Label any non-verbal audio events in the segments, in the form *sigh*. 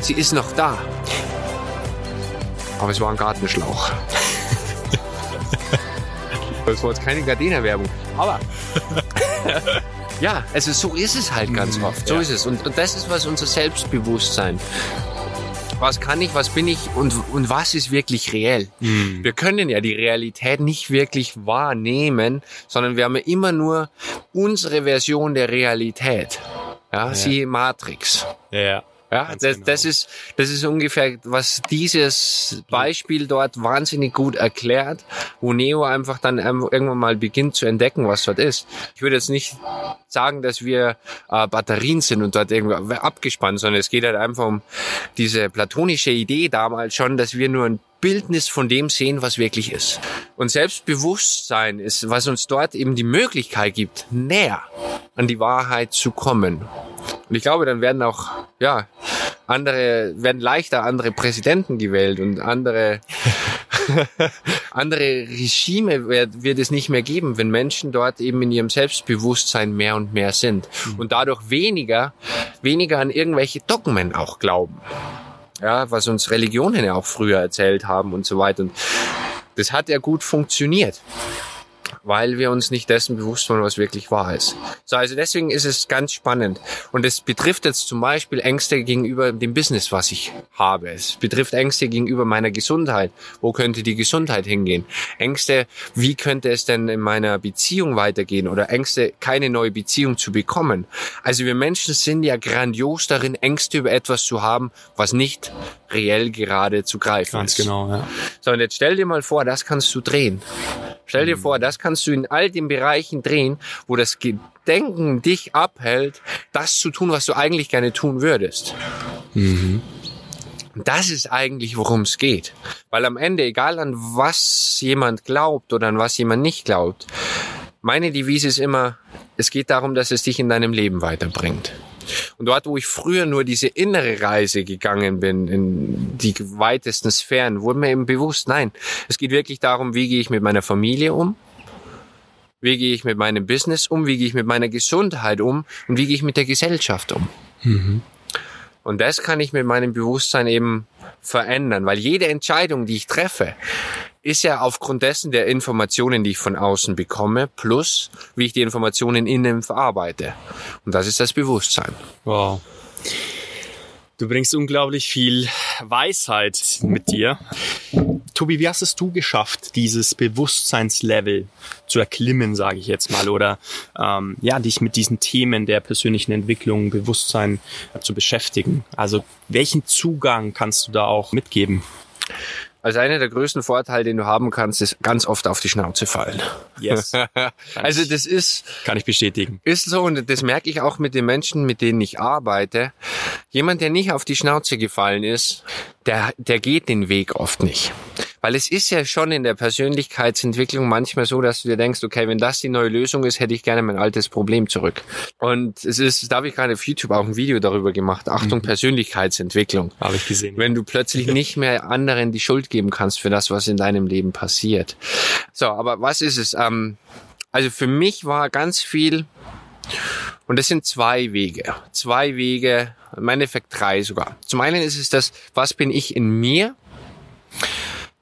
Sie ist noch da. Aber es war ein Gartenschlauch. *laughs* das war jetzt keine Gardena-Werbung. Aber *laughs* ja, also so ist es halt ganz Mhm, oft. So ja. ist es. Und, und das ist was unser Selbstbewusstsein. Was kann ich, was bin ich und, und was ist wirklich reell? Mhm. Wir können ja die Realität nicht wirklich wahrnehmen, sondern wir haben ja immer nur unsere Version der Realität. Ja, siehe Matrix. Ja, ja. Ja, das, genau. das ist das ist ungefähr, was dieses Beispiel dort wahnsinnig gut erklärt, wo Neo einfach dann irgendwann mal beginnt zu entdecken, was dort ist. Ich würde jetzt nicht sagen, dass wir äh, Batterien sind und dort irgendwie abgespannt, sondern es geht halt einfach um diese platonische Idee damals schon, dass wir nur ein Bildnis von dem sehen, was wirklich ist. Und Selbstbewusstsein ist, was uns dort eben die Möglichkeit gibt, näher an die Wahrheit zu kommen. Und ich glaube, dann werden auch, ja, andere, werden leichter andere Präsidenten gewählt und andere, *laughs* andere Regime wird, wird es nicht mehr geben, wenn Menschen dort eben in ihrem Selbstbewusstsein mehr und mehr sind und dadurch weniger, weniger an irgendwelche Dogmen auch glauben. Ja, was uns Religionen ja auch früher erzählt haben und so weiter. Und das hat ja gut funktioniert weil wir uns nicht dessen bewusst waren, was wirklich wahr ist. So, also deswegen ist es ganz spannend. Und es betrifft jetzt zum Beispiel Ängste gegenüber dem Business, was ich habe. Es betrifft Ängste gegenüber meiner Gesundheit. Wo könnte die Gesundheit hingehen? Ängste, wie könnte es denn in meiner Beziehung weitergehen? Oder Ängste, keine neue Beziehung zu bekommen. Also wir Menschen sind ja grandios darin, Ängste über etwas zu haben, was nicht reell gerade zu greifen Ganz ist. genau, ja. So, und jetzt stell dir mal vor, das kannst du drehen. Stell dir vor, das kannst du in all den Bereichen drehen, wo das Gedenken dich abhält, das zu tun, was du eigentlich gerne tun würdest. Und Das ist eigentlich, worum es geht. Weil am Ende, egal an was jemand glaubt oder an was jemand nicht glaubt, meine Devise ist immer, es geht darum, dass es dich in deinem Leben weiterbringt. Und dort, wo ich früher nur diese innere Reise gegangen bin, in die weitesten Sphären, wurde mir eben bewusst, nein, es geht wirklich darum, wie gehe ich mit meiner Familie um, wie gehe ich mit meinem Business um, wie gehe ich mit meiner Gesundheit um? Und wie gehe ich mit der Gesellschaft um. Und das kann ich mit meinem Bewusstsein eben verändern, weil jede Entscheidung, die ich treffe, ist ja aufgrund dessen der Informationen, die ich von außen bekomme, plus wie ich die Informationen innen verarbeite. Und das ist das Bewusstsein. Wow. Du bringst unglaublich viel Weisheit mit dir. Tobi, wie hast es du geschafft, dieses Bewusstseinslevel zu erklimmen, sage ich jetzt mal, oder ähm, ja, dich mit diesen Themen der persönlichen Entwicklung, Bewusstsein zu beschäftigen? Also welchen Zugang kannst du da auch mitgeben? Also einer der größten Vorteile, den du haben kannst, ist ganz oft auf die Schnauze fallen. Yes, *laughs* Also das ist, kann ich bestätigen. ist so und das merke ich auch mit den Menschen, mit denen ich arbeite. Jemand, der nicht auf die Schnauze gefallen ist, der, der geht den Weg oft nicht. Weil es ist ja schon in der Persönlichkeitsentwicklung manchmal so, dass du dir denkst, okay, wenn das die neue Lösung ist, hätte ich gerne mein altes Problem zurück. Und es ist, da habe ich gerade auf YouTube auch ein Video darüber gemacht. Achtung, Persönlichkeitsentwicklung. Habe ich gesehen. Wenn du plötzlich *laughs* nicht mehr anderen die Schuld geben kannst für das, was in deinem Leben passiert. So, aber was ist es? Ähm, also für mich war ganz viel, und das sind zwei Wege. Zwei Wege, im Endeffekt drei sogar. Zum einen ist es das, was bin ich in mir?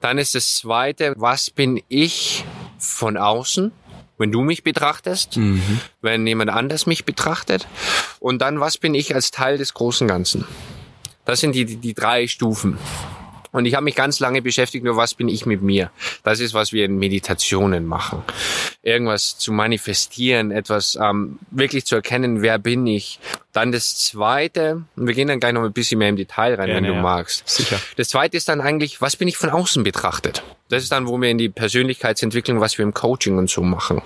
Dann ist das zweite, was bin ich von außen? Wenn du mich betrachtest, wenn jemand anders mich betrachtet. Und dann, was bin ich als Teil des großen Ganzen? Das sind die, die, die drei Stufen. Und ich habe mich ganz lange beschäftigt, nur was bin ich mit mir. Das ist, was wir in Meditationen machen. Irgendwas zu manifestieren, etwas ähm, wirklich zu erkennen, wer bin ich. Dann das Zweite, und wir gehen dann gleich noch ein bisschen mehr im Detail rein, Gerne, wenn du ja. magst. Sicher. Das Zweite ist dann eigentlich, was bin ich von außen betrachtet? Das ist dann, wo wir in die Persönlichkeitsentwicklung, was wir im Coaching und so machen.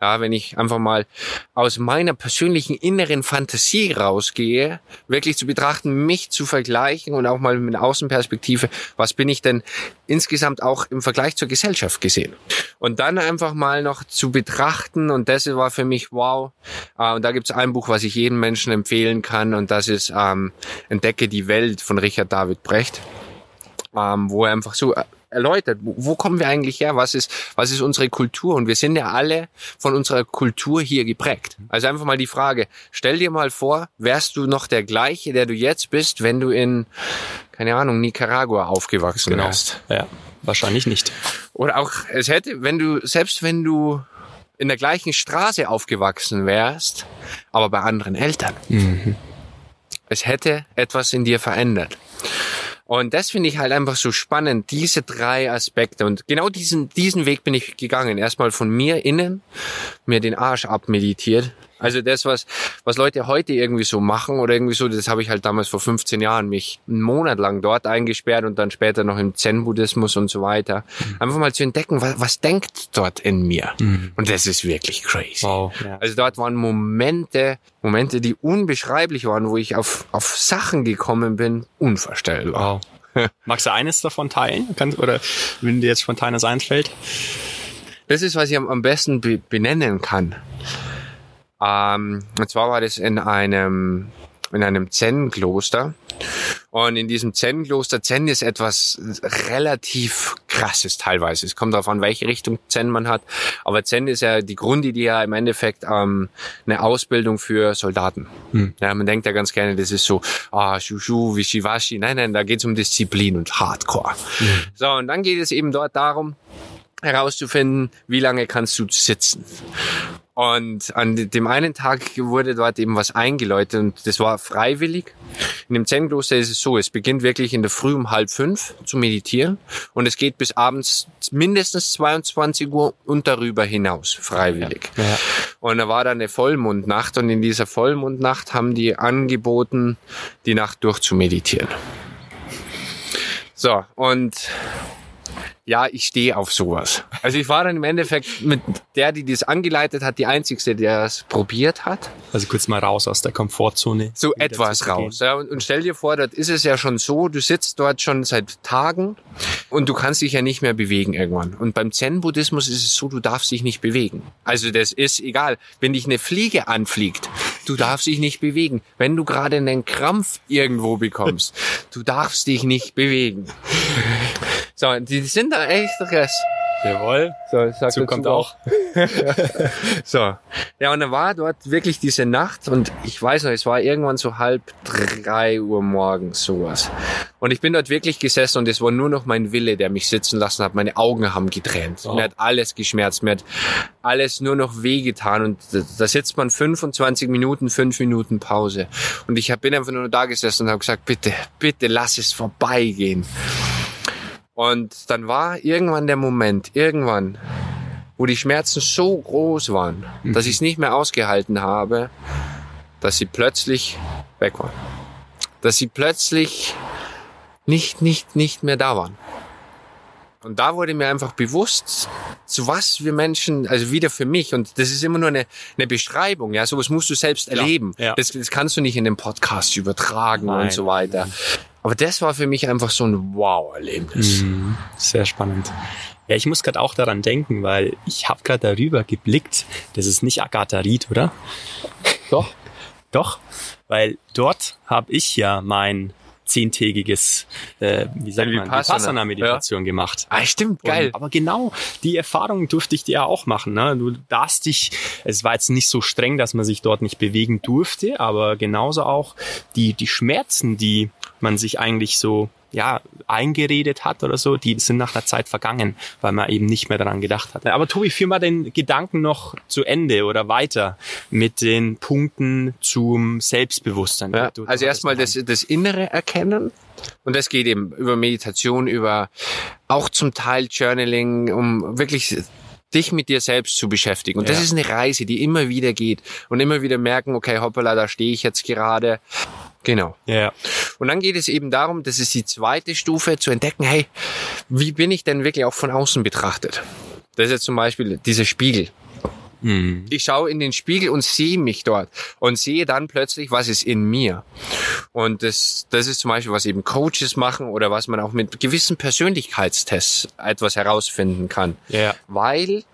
Ja, wenn ich einfach mal aus meiner persönlichen inneren Fantasie rausgehe, wirklich zu betrachten, mich zu vergleichen und auch mal mit einer Außenperspektive, was bin ich denn insgesamt auch im Vergleich zur Gesellschaft gesehen? Und dann einfach mal noch zu betrachten, und das war für mich wow. Äh, und da gibt es ein Buch, was ich jedem Menschen empfehlen kann, und das ist ähm, Entdecke die Welt von Richard David Brecht ähm, wo er einfach so erläutert, wo, wo kommen wir eigentlich her? Was ist, was ist unsere Kultur? Und wir sind ja alle von unserer Kultur hier geprägt. Also einfach mal die Frage, stell dir mal vor, wärst du noch der gleiche, der du jetzt bist, wenn du in, keine Ahnung, Nicaragua aufgewachsen Genau. wärst? Ja, wahrscheinlich nicht. Oder auch, es hätte, wenn du, selbst wenn du in der gleichen Straße aufgewachsen wärst, aber bei anderen Eltern. Es hätte etwas in dir verändert. Und das finde ich halt einfach so spannend, diese drei Aspekte. Und genau diesen, diesen Weg bin ich gegangen. Erstmal von mir innen, mir den Arsch abmeditiert. Also das, was, was Leute heute irgendwie so machen oder irgendwie so, das habe ich halt damals vor 15 Jahren mich einen Monat lang dort eingesperrt und dann später noch im Zen-Buddhismus und so weiter. Einfach mal zu entdecken, was, was denkt dort in mir. Und das ist wirklich crazy. Wow. Ja. Also dort waren Momente, Momente, die unbeschreiblich waren, wo ich auf, auf Sachen gekommen bin, unvorstellbar. Wow. *laughs* Magst du eines davon teilen? Kannst, oder wenn dir jetzt spontan das einfällt? Das ist, was ich am, am besten be benennen kann. Ähm, und zwar war das in einem, in einem Zen-Kloster. Und in diesem Zen-Kloster, Zen ist etwas relativ krasses teilweise. Es kommt darauf an, welche Richtung Zen man hat. Aber Zen ist ja die Grundidee ja im Endeffekt ähm, eine Ausbildung für Soldaten. Ja, man denkt ja ganz gerne, das ist so, ah, Shushu, Wishiwashi. Nein, nein, da geht es um Disziplin und Hardcore. So, und dann geht es eben dort darum, herauszufinden, wie lange kannst du sitzen. Und an dem einen Tag wurde dort eben was eingeläutet und das war freiwillig. In dem Zen-Kloster ist es so, es beginnt wirklich in der Früh um halb fünf zu meditieren und es geht bis abends mindestens 22 Uhr und darüber hinaus, freiwillig. Ja. Und da war dann eine Vollmondnacht und in dieser Vollmondnacht haben die angeboten, die Nacht durchzumeditieren. So, und ja, ich stehe auf sowas. Also ich war dann im Endeffekt mit der, die das angeleitet hat, die einzigste, der es probiert hat. Also kurz mal raus aus der Komfortzone. So etwas raus. Ja, und, und stell dir vor, dort ist es ja schon so, du sitzt dort schon seit Tagen und du kannst dich ja nicht mehr bewegen irgendwann. Und beim Zen-Buddhismus ist es so, du darfst dich nicht bewegen. Also das ist egal. Wenn dich eine Fliege anfliegt, du darfst dich nicht bewegen. Wenn du gerade einen Krampf irgendwo bekommst, du darfst dich nicht bewegen. So, die sind da echt krass. Jawohl. So, sag Dazu dazu kommt auch. *laughs* so. Ja, und dann war dort wirklich diese Nacht und ich weiß noch, es war irgendwann so halb drei Uhr morgens sowas. Und ich bin dort wirklich gesessen und es war nur noch mein Wille, der mich sitzen lassen hat. Meine Augen haben getränt. Oh. Mir hat alles geschmerzt. Mir hat alles nur noch wehgetan. Und da, sitzt man 25 Minuten, fünf Minuten Pause. Und ich hab, bin einfach nur da gesessen und habe gesagt, bitte, bitte lass es vorbeigehen. Und dann war irgendwann der Moment, irgendwann, wo die Schmerzen so groß waren, dass ich es nicht mehr ausgehalten habe, dass sie plötzlich weg waren. Dass sie plötzlich nicht, nicht, nicht mehr da waren. Und da wurde mir einfach bewusst, zu was wir Menschen, also wieder für mich, und das ist immer nur eine, eine Beschreibung, ja, sowas musst du selbst erleben. ja. Das, das kannst du nicht in den Podcast übertragen Nein. und so weiter. Aber das war für mich einfach so ein Wow-Erlebnis. Mhm. Sehr spannend. Ja, ich muss gerade auch daran denken, weil ich habe gerade darüber geblickt. Das ist nicht Agatha Ried, oder? Doch. *laughs* Doch, weil dort habe ich ja mein zehntägiges, äh, wie sagt Ein man, Vipassana. Vipassana-Meditation gemacht. Ah, stimmt, geil. Und, aber genau die Erfahrung durfte ich dir ja auch machen. Ne? Du darfst dich, es war jetzt nicht so streng, dass man sich dort nicht bewegen durfte, aber genauso auch die, die Schmerzen, die man sich eigentlich so ja, eingeredet hat oder so, die sind nach einer Zeit vergangen, weil man eben nicht mehr daran gedacht hat. Aber Tobi, führ mal den Gedanken noch zu Ende oder weiter mit den Punkten zum Selbstbewusstsein. Ja, also erstmal das, das Innere erkennen. Und das geht eben über Meditation, über auch zum Teil Journaling, um wirklich dich mit dir selbst zu beschäftigen. Und das Ja. ist eine Reise, die immer wieder geht. Und immer wieder merken, okay, hoppala, da stehe ich jetzt gerade. Genau. Ja, Und dann geht es eben darum, das ist die zweite Stufe, zu entdecken, hey, wie bin ich denn wirklich auch von außen betrachtet? Das ist jetzt zum Beispiel dieser Spiegel. Mhm. Ich schaue in den Spiegel und sehe mich dort und sehe dann plötzlich, was ist in mir. Und das, das ist zum Beispiel, was eben Coaches machen oder was man auch mit gewissen Persönlichkeitstests etwas herausfinden kann. ja, Weil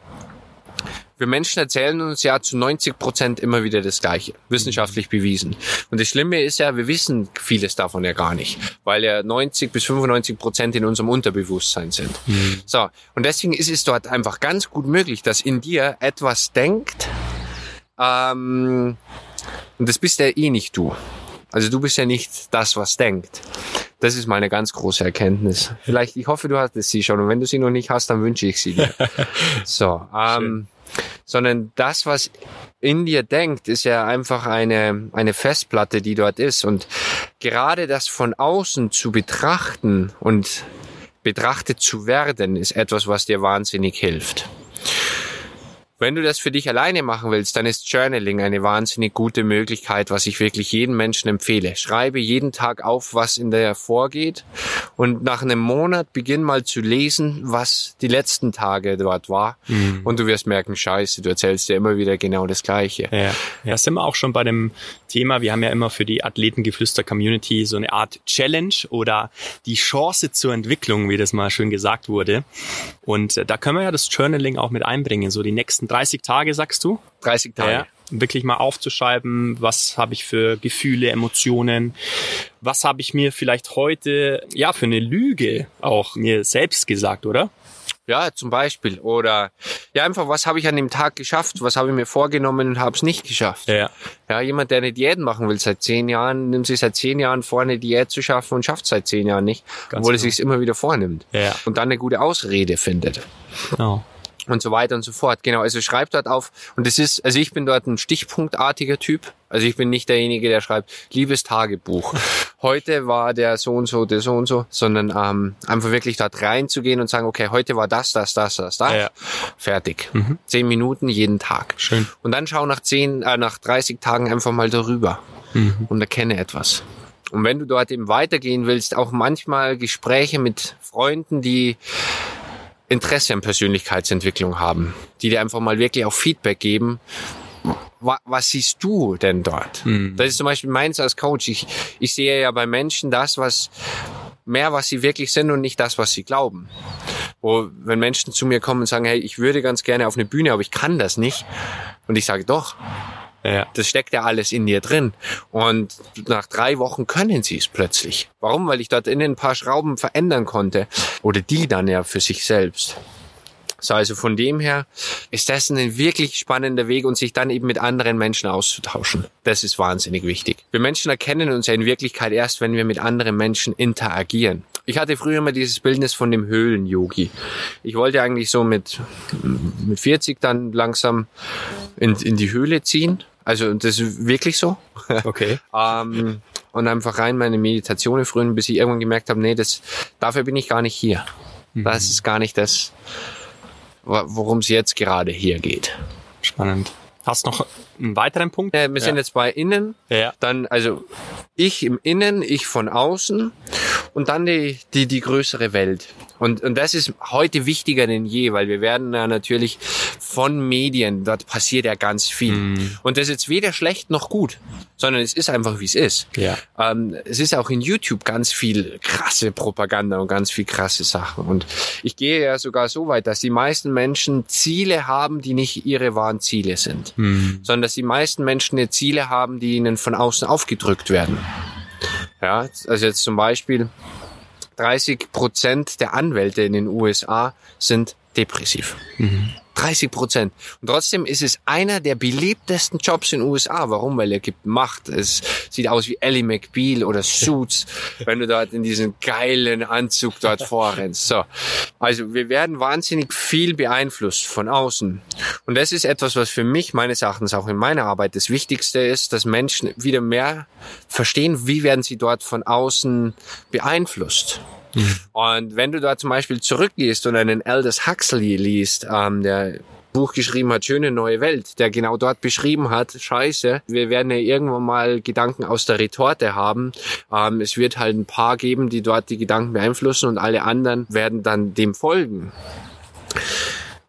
wir Menschen erzählen uns ja zu 90 Prozent immer wieder das Gleiche, wissenschaftlich bewiesen. Und das Schlimme ist ja, wir wissen vieles davon ja gar nicht, weil ja 90 bis 95 Prozent in unserem Unterbewusstsein sind. Mhm. So. Und deswegen ist es dort einfach ganz gut möglich, dass in dir etwas denkt, ähm, und das bist ja eh nicht du. Also du bist ja nicht das, was denkt. Das ist mal eine ganz große Erkenntnis. Vielleicht, ich hoffe, du hattest sie schon. Und wenn du sie noch nicht hast, dann wünsche ich sie dir. *laughs* so, ähm, sondern das, was in dir denkt, ist ja einfach eine, eine Festplatte, die dort ist. Und gerade das von außen zu betrachten und betrachtet zu werden, ist etwas, was dir wahnsinnig hilft. Wenn du das für dich alleine machen willst, dann ist Journaling eine wahnsinnig gute Möglichkeit, was ich wirklich jedem Menschen empfehle. Schreibe jeden Tag auf, was in der vorgeht und nach einem Monat beginn mal zu lesen, was die letzten Tage dort war mhm. und du wirst merken, scheiße, du erzählst dir immer wieder genau das Gleiche. Ja, ja sind wir auch schon bei dem Thema. Wir haben ja immer für die Athletengeflüster-Community so eine Art Challenge oder die Chance zur Entwicklung, wie das mal schön gesagt wurde. Und äh, da können wir ja das Journaling auch mit einbringen, so die nächsten 30 Tage, sagst du? 30 Tage. Ja, wirklich mal aufzuschreiben, was habe ich für Gefühle, Emotionen, was habe ich mir vielleicht heute, ja, für eine Lüge auch mir selbst gesagt, oder? Ja, zum Beispiel. Oder ja, einfach, was habe ich an dem Tag geschafft? Was habe ich mir vorgenommen und habe es nicht geschafft? Ja. ja, jemand, der eine Diät machen will seit zehn Jahren, nimmt sich seit zehn Jahren vor, eine Diät zu schaffen und schafft seit zehn Jahren nicht, Ganz obwohl genau. er sich immer wieder vornimmt. Ja. Und dann eine gute Ausrede findet. Genau und so weiter und so fort. Genau, also schreibt dort auf und es ist, also ich bin dort ein stichpunktartiger Typ. Also ich bin nicht derjenige, der schreibt, liebes Tagebuch. *laughs* Heute war der so und so, der so und so, sondern ähm, einfach wirklich dort reinzugehen und sagen, okay, heute war das, das, das, das, das. Ja. Fertig. Mhm. Zehn Minuten jeden Tag. Schön. Und dann schau nach zehn, äh, nach 30 Tagen einfach mal darüber mhm. und erkenne etwas. Und wenn du dort eben weitergehen willst, auch manchmal Gespräche mit Freunden, die Interesse an Persönlichkeitsentwicklung haben, die dir einfach mal wirklich auch Feedback geben. Was siehst du denn dort? Mhm. Das ist zum Beispiel meins als Coach. Ich, ich sehe ja bei Menschen das, was mehr, was sie wirklich sind und nicht das, was sie glauben. Wo, wenn Menschen zu mir kommen und sagen, hey, ich würde ganz gerne auf eine Bühne, aber ich kann das nicht. Und ich sage, doch, ja. Das steckt ja alles in dir drin. Und nach drei Wochen können sie es plötzlich. Warum? Weil ich dort innen ein paar Schrauben verändern konnte. Oder die dann ja für sich selbst. So, also von dem her ist das ein wirklich spannender Weg und sich dann eben mit anderen Menschen auszutauschen. Das ist wahnsinnig wichtig. Wir Menschen erkennen uns ja in Wirklichkeit erst, wenn wir mit anderen Menschen interagieren. Ich hatte früher immer dieses Bildnis von dem Höhlen-Yogi. Ich wollte eigentlich so mit, mit 40 dann langsam in, in die Höhle ziehen also das ist wirklich so. *laughs* Okay. ähm, und einfach rein meine Meditationen frühen, bis ich irgendwann gemerkt habe, nee, das, dafür bin ich gar nicht hier. Mhm. Das ist gar nicht das, worum es jetzt gerade hier geht. Spannend. Hast noch einen weiteren Punkt? Äh, wir sind jetzt bei innen. Ja. Dann, also ich im Innen, ich von außen und dann die, die, die größere Welt. Und, und das ist heute wichtiger denn je, weil wir werden ja natürlich von Medien, dort passiert ja ganz viel. Mm. Und das ist jetzt weder schlecht noch gut, sondern es ist einfach, wie es ist. Ja. Ähm, es ist auch in YouTube ganz viel krasse Propaganda und ganz viel krasse Sachen. Und ich gehe ja sogar so weit, dass die meisten Menschen Ziele haben, die nicht ihre wahren Ziele sind, mm. sondern dass die meisten Menschen Ziele haben, die ihnen von außen aufgedrückt werden. Ja, also jetzt zum Beispiel 30 Prozent der Anwälte in den USA sind depressiv. Mhm. 30 Prozent. Und trotzdem ist es einer der beliebtesten Jobs in den USA. Warum? Weil er gibt Macht. Es sieht aus wie Ellie McBeal oder Suits, *laughs* wenn du dort in diesen geilen Anzug dort vorrennst. So. Also wir werden wahnsinnig viel beeinflusst von außen. Und das ist etwas, was für mich meines Erachtens auch in meiner Arbeit das Wichtigste ist, dass Menschen wieder mehr verstehen, wie werden sie dort von außen beeinflusst. Und wenn du da zum Beispiel zurückgehst und einen Aldous Huxley liest, ähm, der Buch geschrieben hat, Schöne neue Welt, der genau dort beschrieben hat, scheiße, wir werden ja irgendwann mal Gedanken aus der Retorte haben. Ähm, es wird halt ein paar geben, die dort die Gedanken beeinflussen und alle anderen werden dann dem folgen.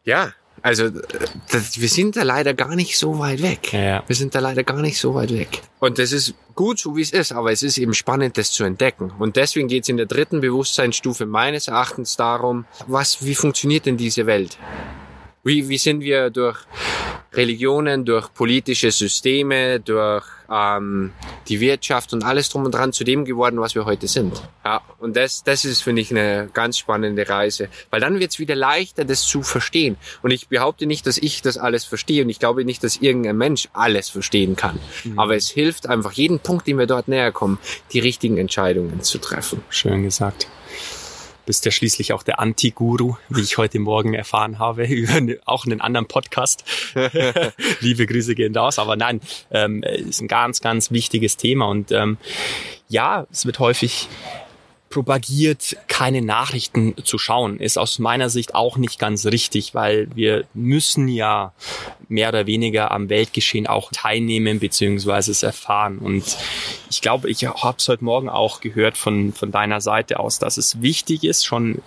Ja, also das, wir sind da leider gar nicht so weit weg. Ja. Wir sind da leider gar nicht so weit weg. Und das ist gut, so wie es ist, aber es ist eben spannend, das zu entdecken. Und deswegen geht es in der dritten Bewusstseinsstufe meines Erachtens darum, was, wie funktioniert denn diese Welt? Wie, wie sind wir durch Religionen, durch politische Systeme, durch ähm, die Wirtschaft und alles drum und dran zu dem geworden, was wir heute sind. Ja, und das, das ist, finde ich, eine ganz spannende Reise, weil dann wird es wieder leichter, das zu verstehen. Und ich behaupte nicht, dass ich das alles verstehe und ich glaube nicht, dass irgendein Mensch alles verstehen kann. Mhm. Aber es hilft einfach, jeden Punkt, den wir dort näher kommen, die richtigen Entscheidungen zu treffen. Schön gesagt bist ja schließlich auch der Anti-Guru, wie ich heute Morgen erfahren habe, *laughs* über auch einen anderen Podcast. *laughs* Liebe Grüße gehen raus. Aber nein, ähm, ist ein ganz, ganz wichtiges Thema. Und ähm, ja, es wird häufig propagiert, keine Nachrichten zu schauen, ist aus meiner Sicht auch nicht ganz richtig, weil wir müssen ja mehr oder weniger am Weltgeschehen auch teilnehmen bzw. es erfahren. Und ich glaube, ich habe es heute Morgen auch gehört von, von deiner Seite aus, dass es wichtig ist, schon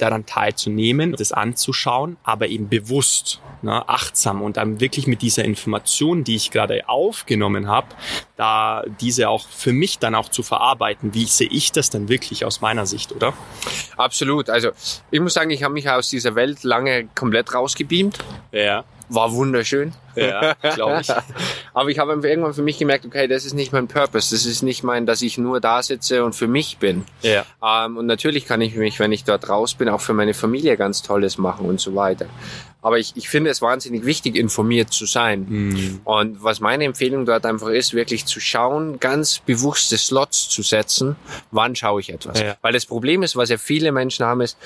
daran teilzunehmen, das anzuschauen, aber eben bewusst, ne, achtsam und dann wirklich mit dieser Information, die ich gerade aufgenommen habe, da diese auch für mich dann auch zu verarbeiten. Wie sehe ich das dann wirklich aus meiner Sicht, oder? Absolut. Also ich muss sagen, ich habe mich aus dieser Welt lange komplett rausgebeamt. Ja war wunderschön. Ja, *laughs* glaube ich. Aber ich habe irgendwann für mich gemerkt, okay, das ist nicht mein Purpose. Das ist nicht mein, dass ich nur da sitze und für mich bin. Ja. Ähm, und natürlich kann ich mich, wenn ich dort raus bin, auch für meine Familie ganz Tolles machen und so weiter. Aber ich, ich finde es wahnsinnig wichtig, informiert zu sein. Mhm. Und was meine Empfehlung dort einfach ist, wirklich zu schauen, ganz bewusste Slots zu setzen, wann schaue ich etwas. Ja. Weil das Problem ist, was ja viele Menschen haben, ist,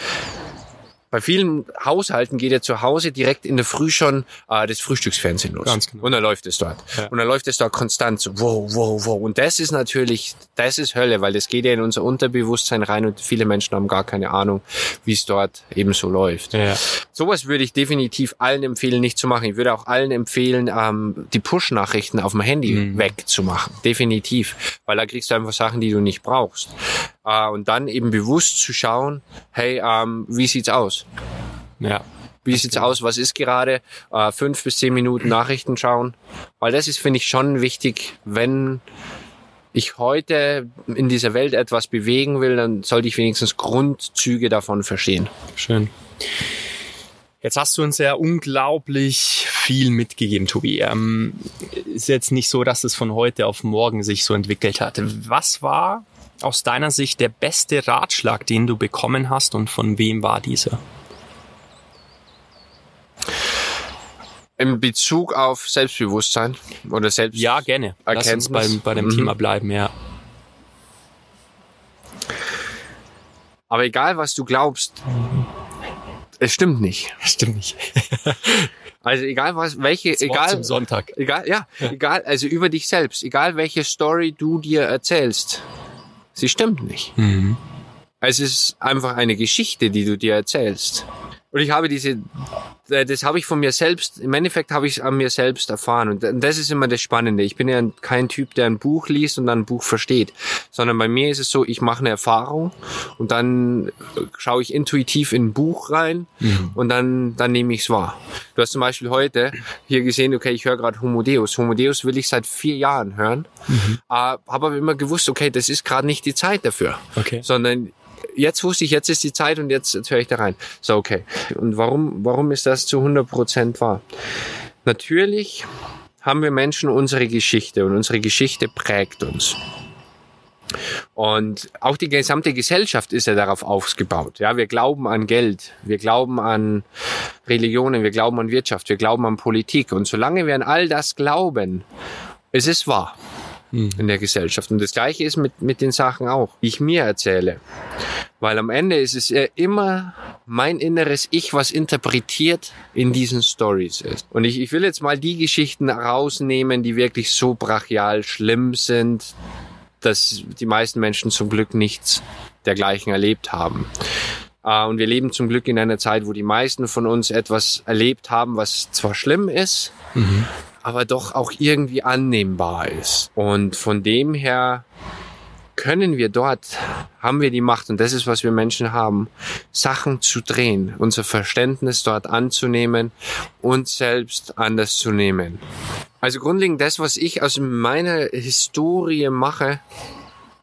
bei vielen Haushalten geht ja zu Hause direkt in der Früh schon äh, das Frühstücksfernsehen los. Ganz genau. Und dann läuft es dort. Ja. Und dann läuft es dort konstant so, wow, wow, wow. Und das ist natürlich, das ist Hölle, weil das geht ja in unser Unterbewusstsein rein und viele Menschen haben gar keine Ahnung, wie es dort eben so läuft. Ja. Sowas würde ich definitiv allen empfehlen, nicht zu machen. Ich würde auch allen empfehlen, ähm, die Push-Nachrichten auf dem Handy mhm. wegzumachen. Definitiv. Weil da kriegst du einfach Sachen, die du nicht brauchst. Äh, und dann eben bewusst zu schauen, hey, ähm, wie sieht's aus? Ja. Wie sieht's aus? Was ist gerade? Äh, fünf bis zehn Minuten Nachrichten schauen. Weil das ist, finde ich, schon wichtig, wenn ich heute in dieser Welt etwas bewegen will, dann sollte ich wenigstens Grundzüge davon verstehen. Schön. Jetzt hast du uns ja unglaublich viel mitgegeben, Tobi. Ähm, ist jetzt nicht so, dass es von heute auf morgen sich so entwickelt hat. Was war aus deiner Sicht der beste Ratschlag, den du bekommen hast und von wem war dieser? In Bezug auf Selbstbewusstsein oder Selbst Ja, gerne. Lass uns bei, bei dem mhm. Thema bleiben, ja. Aber egal, was du glaubst, es stimmt nicht. Es *laughs* stimmt nicht. *laughs* also egal was, welche, das egal. Zum Sonntag. Egal, ja, egal, also über dich selbst, egal welche Story du dir erzählst, sie stimmt nicht. Mhm. Es ist einfach eine Geschichte, die du dir erzählst. Und ich habe diese, äh, das habe ich von mir selbst, im Endeffekt habe ich es an mir selbst erfahren. Und das ist immer das Spannende. Ich bin ja kein Typ, der ein Buch liest und dann ein Buch versteht. Sondern bei mir ist es so, ich mache eine Erfahrung und dann schaue ich intuitiv in ein Buch rein mhm. und dann, dann nehme ich es wahr. Du hast zum Beispiel heute hier gesehen, okay, ich höre gerade Homodeus. Homodeus will ich seit vier Jahren hören. Mhm. Äh, habe aber immer gewusst, okay, das ist gerade nicht die Zeit dafür. Okay. Sondern jetzt wusste ich, jetzt ist die Zeit und jetzt, jetzt höre ich da rein. So, okay. Und warum, warum ist das zu 100 Prozent wahr? Natürlich haben wir Menschen unsere Geschichte und unsere Geschichte prägt uns. Und auch die gesamte Gesellschaft ist ja darauf aufgebaut. Ja, wir glauben an Geld, wir glauben an Religionen, wir glauben an Wirtschaft, wir glauben an Politik. Und solange wir an all das glauben, es ist wahr mhm. in der Gesellschaft. Und das Gleiche ist mit, mit den Sachen auch, die ich mir erzähle. Weil am Ende ist es ja immer mein inneres Ich, was interpretiert in diesen Stories ist. Und ich, ich will jetzt mal die Geschichten rausnehmen, die wirklich so brachial schlimm sind, dass die meisten Menschen zum Glück nichts dergleichen erlebt haben. Uh, und wir leben zum Glück in einer Zeit, wo die meisten von uns etwas erlebt haben, was zwar schlimm ist, mhm aber doch auch irgendwie annehmbar ist. Und von dem her können wir dort, haben wir die Macht, und das ist, was wir Menschen haben, Sachen zu drehen, unser Verständnis dort anzunehmen, uns selbst anders zu nehmen. Also grundlegend das, was ich aus meiner Historie mache,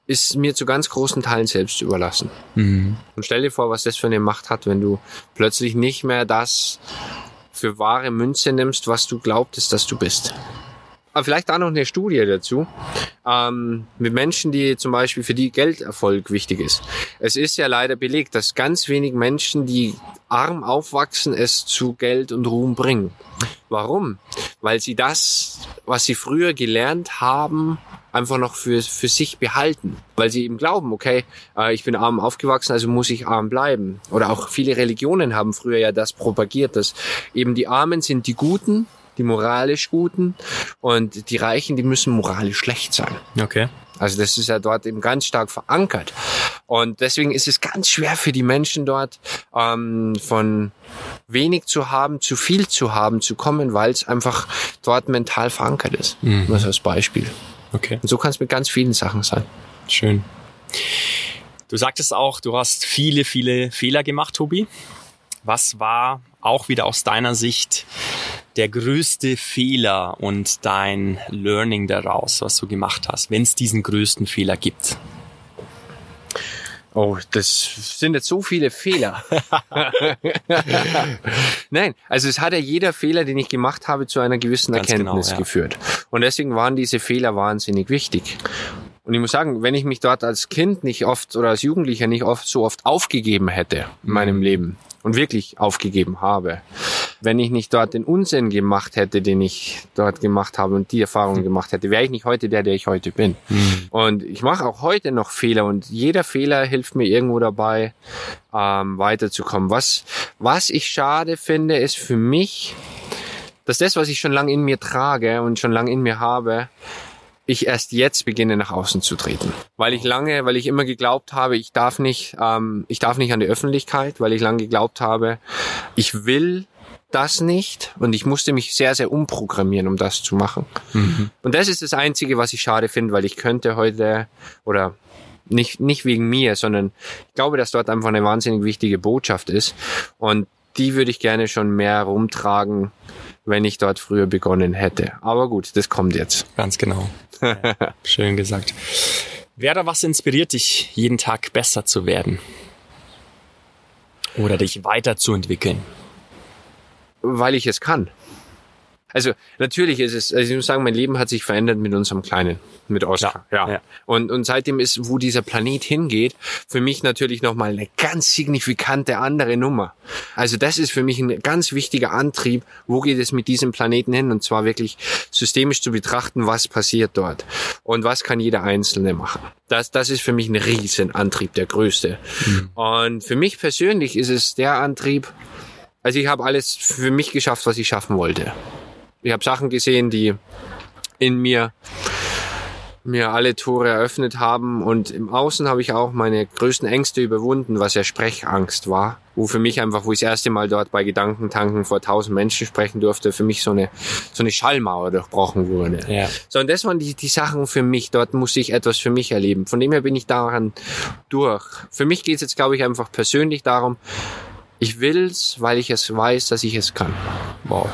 ist mir zu ganz großen Teilen selbst überlassen. Mhm. Und stell dir vor, was das für eine Macht hat, wenn du plötzlich nicht mehr das für wahre Münze nimmst, was du glaubtest, dass du bist. Aber vielleicht da noch eine Studie dazu, ähm, mit Menschen, die zum Beispiel für die Gelderfolg wichtig ist. Es ist ja leider belegt, dass ganz wenig Menschen, die arm aufwachsen, es zu Geld und Ruhm bringen. Warum? Weil sie das, was sie früher gelernt haben, einfach noch für, für sich behalten. Weil sie eben glauben, okay, äh, ich bin arm aufgewachsen, also muss ich arm bleiben. Oder auch viele Religionen haben früher ja das propagiert, dass eben die Armen sind die Guten die moralisch Guten und die Reichen, die müssen moralisch schlecht sein. Okay. Also das ist ja dort eben ganz stark verankert. Und deswegen ist es ganz schwer für die Menschen dort, ähm, von wenig zu haben, zu viel zu haben, zu kommen, weil es einfach dort mental verankert ist. Mhm. Das ist als Beispiel. Okay. Und so kann es mit ganz vielen Sachen sein. Schön. Du sagtest auch, du hast viele, viele Fehler gemacht, Tobi. Was war auch wieder aus deiner Sicht der größte Fehler und dein Learning daraus, was du gemacht hast, wenn es diesen größten Fehler gibt? Oh, das sind jetzt so viele Fehler. *laughs* Nein, also es hat ja jeder Fehler, den ich gemacht habe, zu einer gewissen Ganz genau, Erkenntnis genau, ja. geführt. Und deswegen waren diese Fehler wahnsinnig wichtig. Und ich muss sagen, wenn ich mich dort als Kind nicht oft oder als Jugendlicher nicht oft so oft aufgegeben hätte in meinem mhm. Leben und wirklich aufgegeben habe, wenn ich nicht dort den Unsinn gemacht hätte, den ich dort gemacht habe und die Erfahrung hm. gemacht hätte, wäre ich nicht heute der, der ich heute bin. Mhm. Und ich mache auch heute noch Fehler und jeder Fehler hilft mir irgendwo dabei, ähm, weiterzukommen. Was, was ich schade finde, ist für mich, dass das, was ich schon lange in mir trage und schon lange in mir habe, ich erst jetzt beginne nach außen zu treten, weil ich lange, weil ich immer geglaubt habe, ich darf nicht, ähm, ich darf nicht an die Öffentlichkeit, weil ich lange geglaubt habe, ich will das nicht und ich musste mich sehr, sehr umprogrammieren, um das zu machen. Mhm. Und das ist das Einzige, was ich schade finde, weil ich könnte heute oder nicht, nicht wegen mir, sondern ich glaube, dass dort einfach eine wahnsinnig wichtige Botschaft ist und die würde ich gerne schon mehr rumtragen, wenn ich dort früher begonnen hätte. Aber gut, das kommt jetzt. Ganz genau. *laughs* Schön gesagt. Wer da was inspiriert dich, jeden Tag besser zu werden? Oder dich weiterzuentwickeln? Weil ich es kann. Also natürlich ist es, also ich muss sagen, mein Leben hat sich verändert mit unserem Kleinen, mit Oscar. Ja. ja. Und, und seitdem ist, wo dieser Planet hingeht, für mich natürlich nochmal eine ganz signifikante andere Nummer. Also das ist für mich ein ganz wichtiger Antrieb, wo geht es mit diesem Planeten hin und zwar wirklich systemisch zu betrachten, was passiert dort und was kann jeder Einzelne machen. Das, das ist für mich ein riesen Antrieb, der größte. Mhm. Und für mich persönlich ist es der Antrieb, also ich habe alles für mich geschafft, was ich schaffen wollte. Ich habe Sachen gesehen, die in mir mir alle Tore eröffnet haben und im Außen habe ich auch meine größten Ängste überwunden, was ja Sprechangst war, wo für mich einfach, wo ich das erste Mal dort bei Gedankentanken vor tausend Menschen sprechen durfte, für mich so eine so eine Schallmauer durchbrochen wurde. Ja. So und das waren die die Sachen für mich. Dort musste ich etwas für mich erleben. Von dem her bin ich daran durch. Für mich geht es jetzt, glaube ich, einfach persönlich darum, ich will's, weil ich es weiß, dass ich es kann. Wow.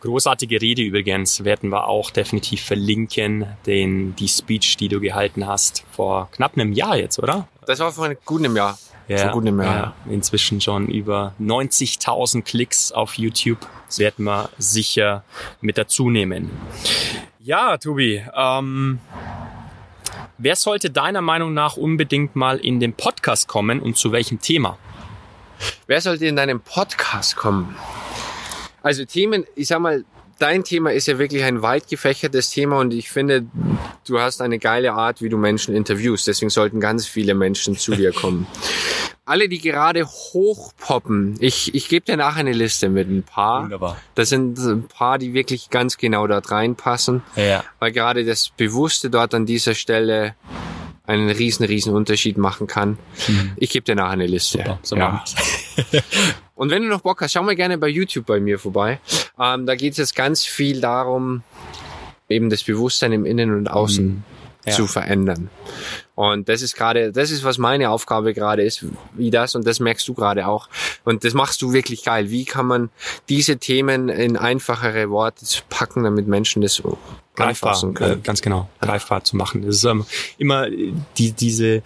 Großartige Rede übrigens werden wir auch definitiv verlinken, den, die Speech, die du gehalten hast vor knapp einem Jahr jetzt, oder? Das war vor einem guten Jahr. Ja, vor gutem Jahr. Ja, inzwischen schon über 90.000 Klicks auf YouTube. Das werden wir sicher mit dazu nehmen. Ja, Tobi, ähm, wer sollte deiner Meinung nach unbedingt mal in den Podcast kommen und zu welchem Thema? Wer sollte in deinem Podcast kommen? Also Themen, ich sag mal, dein Thema ist ja wirklich ein weit gefächertes Thema und ich finde, du hast eine geile Art, wie du Menschen interviewst. Deswegen sollten ganz viele Menschen zu dir kommen. *laughs* Alle, die gerade hochpoppen, ich, ich gebe dir nachher eine Liste mit ein paar. Wunderbar. Das sind ein paar, die wirklich ganz genau dort reinpassen. Ja. Weil gerade das Bewusste dort an dieser Stelle einen riesen, riesen Unterschied machen kann. Mhm. Ich gebe dir nachher eine Liste. Super, so ja. *laughs* Und wenn du noch Bock hast, schau mal gerne bei YouTube bei mir vorbei. Ähm, da geht es jetzt ganz viel darum, eben das Bewusstsein im Innen und Außen mhm. ja. zu verändern. Und das ist gerade, das ist, was meine Aufgabe gerade ist, wie das, und das merkst du gerade auch. Und das machst du wirklich geil. Wie kann man diese Themen in einfachere Worte packen, damit Menschen das greifbar, äh, ganz genau, greifbar zu machen. Das ist ähm, immer die, diese,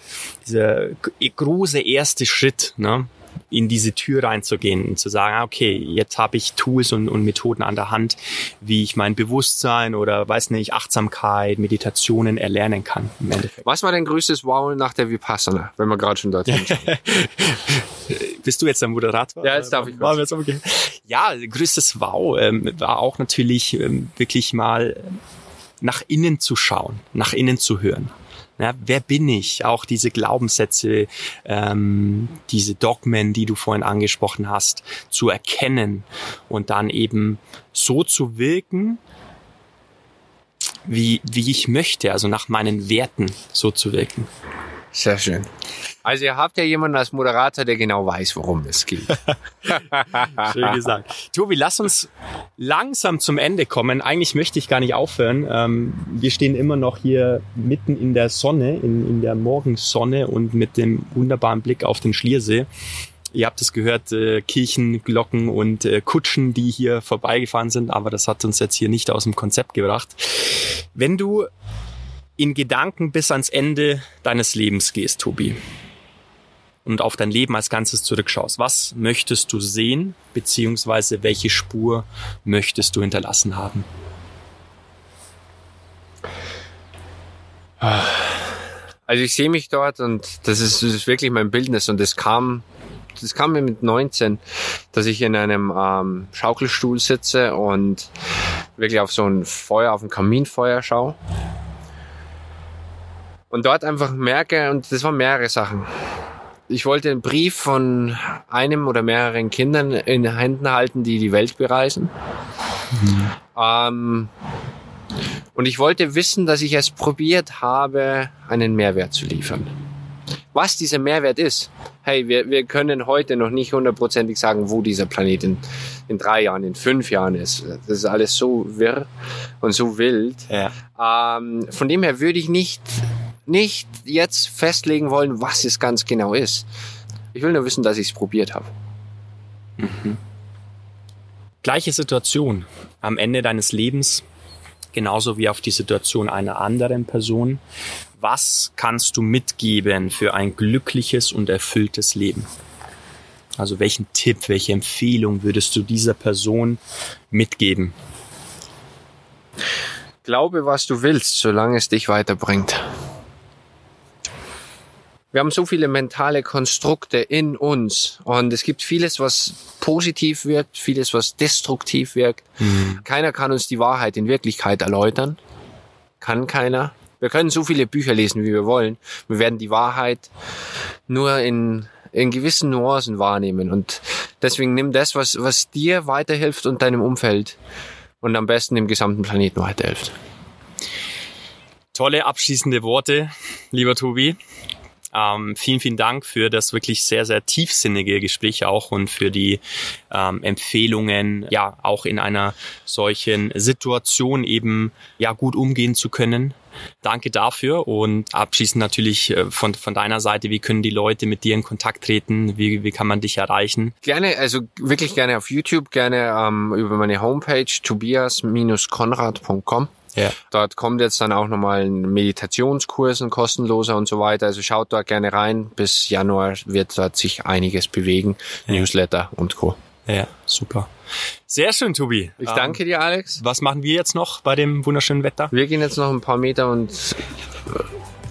dieser große erste Schritt, ne? In diese Tür reinzugehen und zu sagen, ah, okay, jetzt habe ich Tools und, und Methoden an der Hand, wie ich mein Bewusstsein oder weiß nicht, Achtsamkeit, Meditationen erlernen kann im Endeffekt. Was war dein größtes Wow nach der Vipassana, wenn wir gerade schon dort sind? *laughs* Bist du jetzt der Moderator? Ja, jetzt darf ich War jetzt okay. Ja, größtes Wow ähm, war auch natürlich ähm, wirklich mal nach innen zu schauen, nach innen zu hören. Ja, wer bin ich? Auch diese Glaubenssätze, ähm, diese Dogmen, die du vorhin angesprochen hast, zu erkennen und dann eben so zu wirken, wie, wie ich möchte, also nach meinen Werten so zu wirken. Sehr schön. Also ihr habt ja jemanden als Moderator, der genau weiß, worum es geht. *laughs* Schön gesagt. Tobi, lass uns langsam zum Ende kommen. Eigentlich möchte ich gar nicht aufhören. Ähm, wir stehen immer noch hier mitten in der Sonne, in, in der Morgensonne und mit dem wunderbaren Blick auf den Schliersee. Ihr habt es gehört, äh, Kirchen, Glocken und äh, Kutschen, die hier vorbeigefahren sind, aber das hat uns jetzt hier nicht aus dem Konzept gebracht. Wenn du in Gedanken bis ans Ende deines Lebens gehst, Tobi, und auf dein Leben als Ganzes zurückschaust, was möchtest du sehen, beziehungsweise welche Spur möchtest du hinterlassen haben? Also ich sehe mich dort und das ist, das ist wirklich mein Bildnis und das kam, das kam mir mit 19, dass ich in einem ähm, Schaukelstuhl sitze und wirklich auf so ein Feuer, auf ein Kaminfeuer schaue. Und dort einfach merke, und das waren mehrere Sachen. Ich wollte einen Brief von einem oder mehreren Kindern in den Händen halten, die die Welt bereisen. Ähm, und ich wollte wissen, dass ich es probiert habe, einen Mehrwert zu liefern. Was dieser Mehrwert ist, hey, wir, wir können heute noch nicht hundertprozentig sagen, wo dieser Planet in, in drei Jahren, in fünf Jahren ist. Das ist alles so wirr und so wild. Ja. Ähm, von dem her würde ich nicht, nicht jetzt festlegen wollen, was es ganz genau ist. Ich will nur wissen, dass ich es probiert habe. Gleiche Situation am Ende deines Lebens, genauso wie auf die Situation einer anderen Person. Was kannst du mitgeben für ein glückliches und erfülltes Leben? Also welchen Tipp, welche Empfehlung würdest du dieser Person mitgeben? Glaube, was du willst, solange es dich weiterbringt. Wir haben so viele mentale Konstrukte in uns und es gibt vieles, was positiv wirkt, vieles, was destruktiv wirkt. Keiner kann uns die Wahrheit in Wirklichkeit erläutern. Kann keiner. Wir können so viele Bücher lesen, wie wir wollen. Wir werden die Wahrheit nur in, in gewissen Nuancen wahrnehmen und deswegen nimm das, was, was dir weiterhilft und deinem Umfeld und am besten dem gesamten Planeten weiterhilft. Tolle abschließende Worte, lieber Tobi. Ähm, vielen, vielen Dank für das wirklich sehr, sehr tiefsinnige Gespräch auch und für die ähm, Empfehlungen, ja, auch in einer solchen Situation eben ja gut umgehen zu können. Danke dafür und abschließend natürlich äh, von, von deiner Seite, wie können die Leute mit dir in Kontakt treten? Wie, wie kann man dich erreichen? Gerne, also wirklich gerne auf YouTube, gerne ähm, über meine Homepage tobias-konrad.com. Ja. Dort kommt jetzt dann auch nochmal ein Meditationskurs, ein kostenloser und so weiter. Also schaut dort gerne rein. Bis Januar wird dort sich einiges bewegen. Newsletter und Co. Ja, super. Sehr schön, Tobi. Ich danke dir, Alex. Was machen wir jetzt noch bei dem wunderschönen Wetter? Wir gehen jetzt noch ein paar Meter und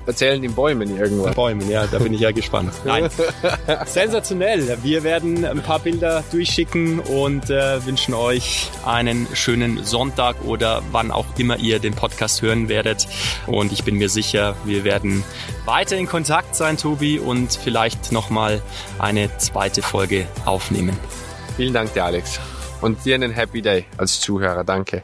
erzählen den Bäumen irgendwas. Bäumen, ja, da bin ich ja gespannt. *laughs* Nein. Sensationell. Wir werden ein paar Bilder durchschicken und äh, wünschen euch einen schönen Sonntag oder wann auch immer ihr den Podcast hören werdet. Und ich bin mir sicher, wir werden weiter in Kontakt sein, Tobi, und vielleicht nochmal eine zweite Folge aufnehmen. Vielen Dank dir, Alex. Und dir einen Happy Day als Zuhörer. Danke.